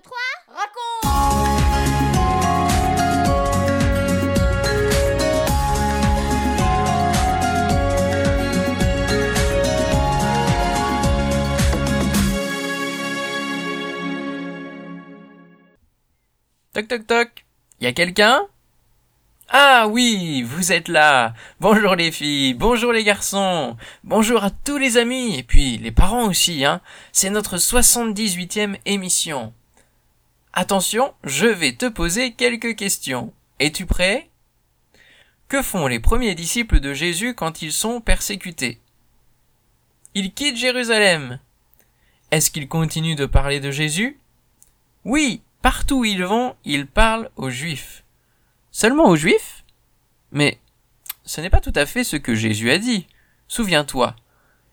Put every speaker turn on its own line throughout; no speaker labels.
2, 3, raconte
Toc toc toc. Y a quelqu'un? Ah oui, vous êtes là. Bonjour les filles, bonjour les garçons, bonjour à tous les amis et puis les parents aussi hein. C'est notre 78e émission. Attention, je vais te poser quelques questions. Es-tu prêt? Que font les premiers disciples de Jésus quand ils sont persécutés? Ils quittent Jérusalem. Est-ce qu'ils continuent de parler de Jésus? Oui, Partout où ils vont, ils parlent aux Juifs. Seulement aux Juifs? Mais ce n'est pas tout à fait ce que Jésus a dit. Souviens-toi,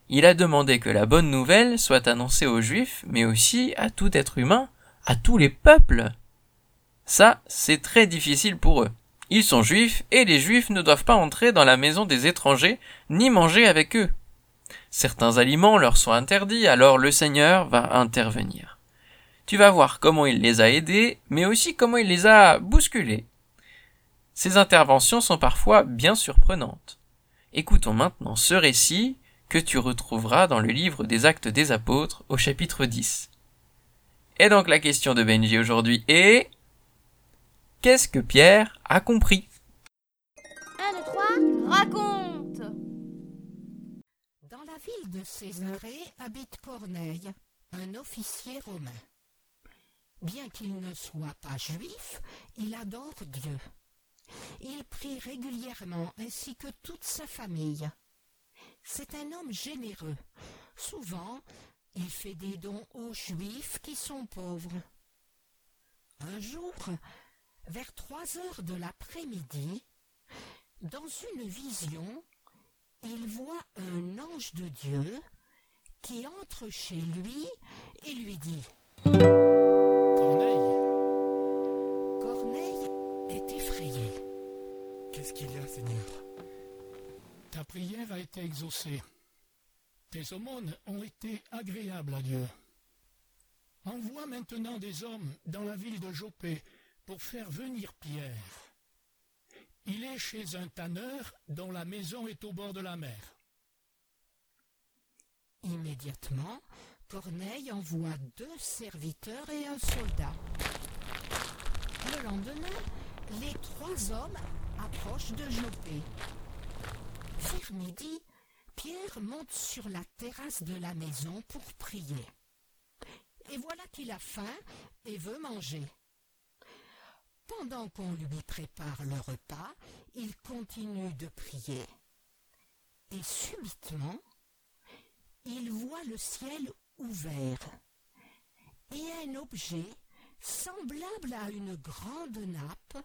il a demandé que la bonne nouvelle soit annoncée aux Juifs, mais aussi à tout être humain, à tous les peuples. Ça, c'est très difficile pour eux. Ils sont juifs et les juifs ne doivent pas entrer dans la maison des étrangers ni manger avec eux. Certains aliments leur sont interdits, alors le Seigneur va intervenir. Tu vas voir comment il les a aidés, mais aussi comment il les a bousculés. Ces interventions sont parfois bien surprenantes. Écoutons maintenant ce récit que tu retrouveras dans le livre des Actes des Apôtres au chapitre 10. Et donc la question de Benji aujourd'hui est Qu'est-ce que Pierre a compris?
1, 2, 3, raconte
Dans la ville de Césarée habite Corneille, un officier romain. Bien qu'il ne soit pas juif, il adore Dieu. Il prie régulièrement ainsi que toute sa famille. C'est un homme généreux. Souvent, il fait des dons aux juifs qui sont pauvres. Un jour, vers trois heures de l'après-midi, dans une vision, il voit un ange de Dieu qui entre chez lui et lui dit
Corneille,
Corneille est effrayé.
qu'est-ce qu'il y a, Seigneur? Ta prière a été exaucée. Tes aumônes ont été agréables à Dieu. Envoie maintenant des hommes dans la ville de Jopé pour faire venir Pierre. Il est chez un tanneur dont la maison est au bord de la mer.
Immédiatement, Corneille envoie deux serviteurs et un soldat. Le lendemain, les trois hommes approchent de Jopé. Vers midi, Pierre monte sur la terrasse de la maison pour prier. Et voilà qu'il a faim et veut manger. Pendant qu'on lui prépare le repas, il continue de prier. Et subitement, il voit le ciel ouvert et un objet semblable à une grande nappe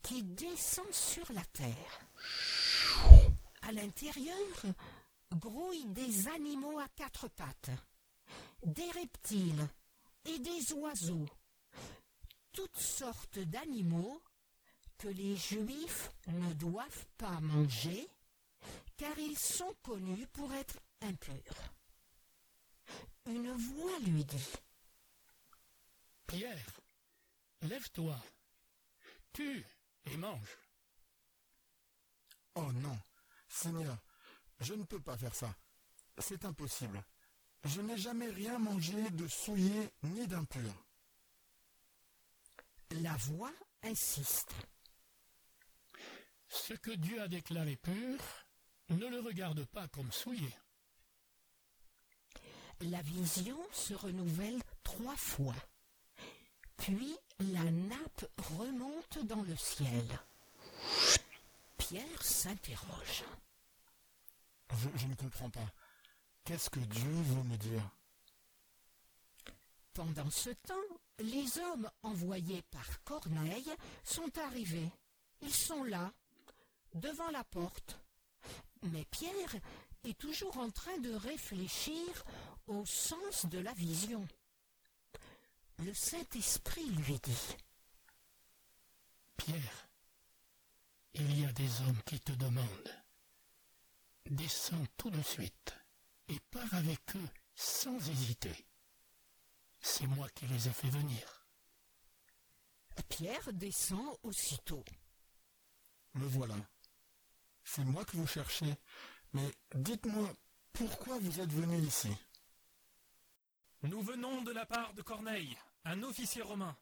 qui descend sur la terre. À l'intérieur grouillent des animaux à quatre pattes, des reptiles et des oiseaux, toutes sortes d'animaux que les Juifs ne doivent pas manger car ils sont connus pour être impurs. Une voix lui dit
Pierre, lève-toi, tue et mange.
Oh non, Seigneur, je ne peux pas faire ça. C'est impossible. Je n'ai jamais rien mangé de souillé ni d'impur.
La voix insiste.
Ce que Dieu a déclaré pur, ne le regarde pas comme souillé.
La vision se renouvelle trois fois. Puis la nappe remonte dans le ciel. Pierre s'interroge.
Je, je ne comprends pas. Qu'est-ce que Dieu veut me dire?
Pendant ce temps, les hommes envoyés par Corneille sont arrivés. Ils sont là, devant la porte. Mais Pierre est toujours en train de réfléchir au sens de la vision. Le Saint-Esprit lui dit
Pierre, il y a des hommes qui te demandent. Descends tout de suite et pars avec eux sans hésiter. C'est moi qui les ai fait venir.
Pierre descend aussitôt.
Me voilà. C'est moi que vous cherchez. Mais dites-moi, pourquoi vous êtes venu ici?
Nous venons de la part de Corneille, un officier romain.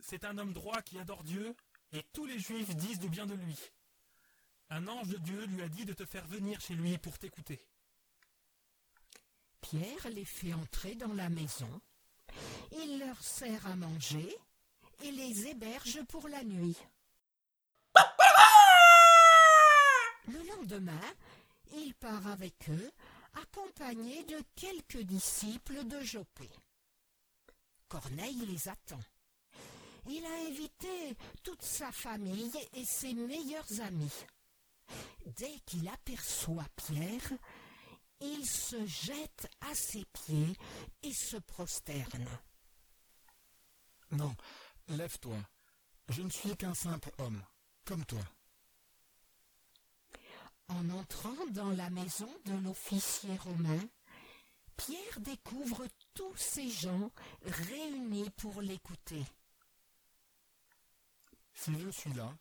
C'est un homme droit qui adore Dieu, et tous les juifs disent du bien de lui. Un ange de Dieu lui a dit de te faire venir chez lui pour t'écouter.
Pierre les fait entrer dans la maison. Il leur sert à manger et les héberge pour la nuit. Le lendemain, il part avec eux, accompagné de quelques disciples de Jopé. Corneille les attend. Il a invité toute sa famille et ses meilleurs amis. Dès qu'il aperçoit Pierre, il se jette à ses pieds et se prosterne.
Non, lève-toi. Je ne suis qu'un simple homme, comme toi.
En entrant dans la maison de l'officier romain, Pierre découvre tous ces gens réunis pour l'écouter.
Si je suis là,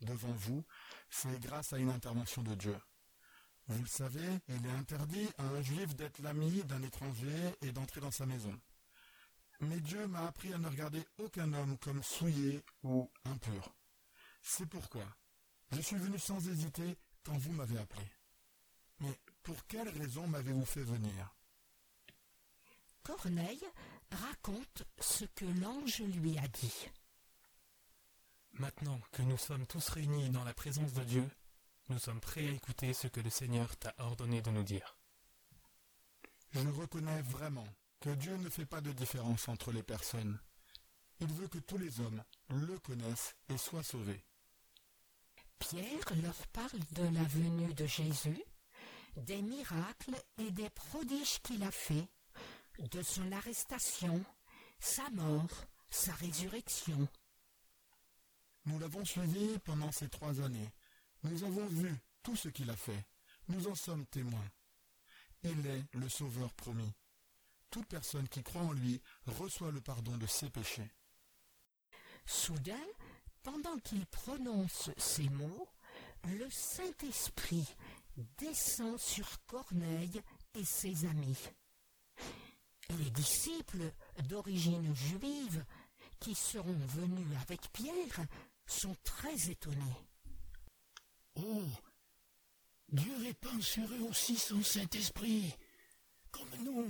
devant vous, c'est grâce à une intervention de Dieu. Vous le savez, il est interdit à un juif d'être l'ami d'un étranger et d'entrer dans sa maison. Mais Dieu m'a appris à ne regarder aucun homme comme souillé ou impur. C'est pourquoi je suis venu sans hésiter quand vous m'avez appelé. Mais pour quelle raison m'avez-vous fait venir?
Corneille raconte ce que l'ange lui a dit.
Maintenant que nous sommes tous réunis dans la présence de Dieu, nous sommes prêts à écouter ce que le Seigneur t'a ordonné de nous dire.
Je reconnais vraiment que Dieu ne fait pas de différence entre les personnes. Il veut que tous les hommes le connaissent et soient sauvés.
Pierre leur parle de la venue de Jésus, des miracles et des prodiges qu'il a faits, de son arrestation, sa mort, sa résurrection.
Nous l'avons suivi pendant ces trois années. Nous avons vu tout ce qu'il a fait. Nous en sommes témoins. Il est le Sauveur promis. Toute personne qui croit en lui reçoit le pardon de ses péchés.
Soudain, pendant qu'il prononce ces mots, le Saint-Esprit descend sur Corneille et ses amis. Les disciples d'origine juive qui seront venus avec Pierre sont très étonnés.
Oh Dieu répand sur eux aussi son Saint-Esprit, comme nous.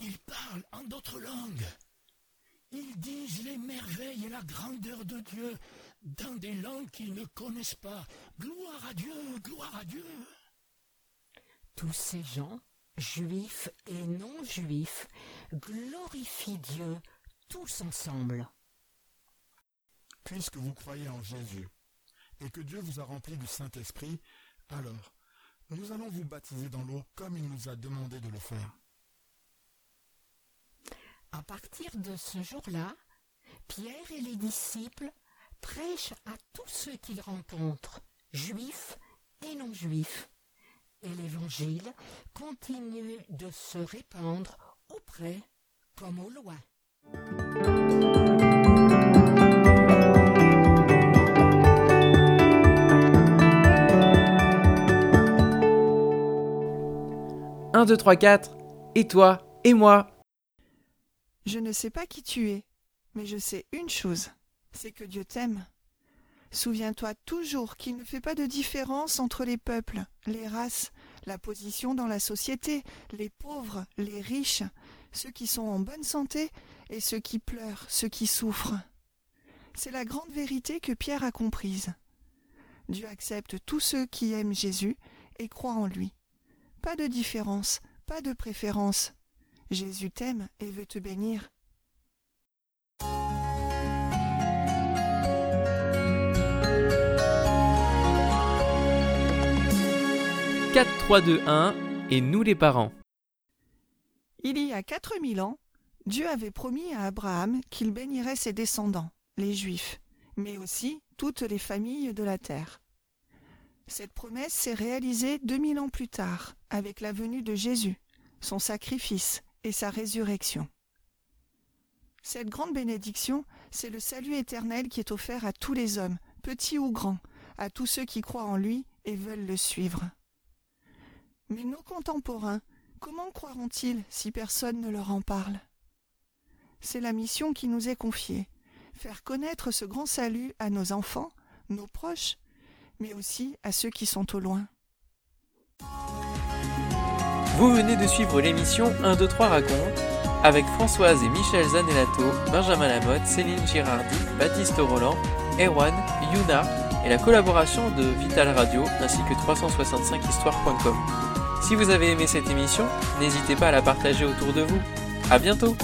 Ils parlent en d'autres langues. Ils disent les merveilles et la grandeur de Dieu dans des langues qu'ils ne connaissent pas. Gloire à Dieu, gloire à Dieu.
Tous ces gens, juifs et non juifs, glorifient Dieu tous ensemble.
Puisque vous croyez en Jésus et que Dieu vous a rempli du Saint-Esprit, alors nous allons vous baptiser dans l'eau comme il nous a demandé de le faire.
À partir de ce jour-là, Pierre et les disciples prêchent à tous ceux qu'ils rencontrent, juifs et non juifs, et l'Évangile continue de se répandre auprès comme au loin.
Un, deux, trois, quatre. Et toi Et moi
Je ne sais pas qui tu es, mais je sais une chose, c'est que Dieu t'aime. Souviens-toi toujours qu'il ne fait pas de différence entre les peuples, les races, la position dans la société, les pauvres, les riches, ceux qui sont en bonne santé et ceux qui pleurent, ceux qui souffrent. C'est la grande vérité que Pierre a comprise. Dieu accepte tous ceux qui aiment Jésus et croient en lui. Pas de différence, pas de préférence. Jésus t'aime et veut te bénir.
Quatre, trois, deux, un. Et nous les parents.
Il y a quatre mille ans, Dieu avait promis à Abraham qu'il bénirait ses descendants, les Juifs, mais aussi toutes les familles de la terre. Cette promesse s'est réalisée deux mille ans plus tard, avec la venue de Jésus, son sacrifice et sa résurrection. Cette grande bénédiction c'est le salut éternel qui est offert à tous les hommes, petits ou grands, à tous ceux qui croient en lui et veulent le suivre. Mais nos contemporains, comment croiront-ils si personne ne leur en parle? C'est la mission qui nous est confiée, faire connaître ce grand salut à nos enfants, nos proches, mais aussi à ceux qui sont au loin.
Vous venez de suivre l'émission 1, 2, 3 raconte avec Françoise et Michel Zanellato, Benjamin Lamotte, Céline Girardi, Baptiste Roland, Erwan, Yuna et la collaboration de Vital Radio ainsi que 365histoire.com. Si vous avez aimé cette émission, n'hésitez pas à la partager autour de vous. À bientôt!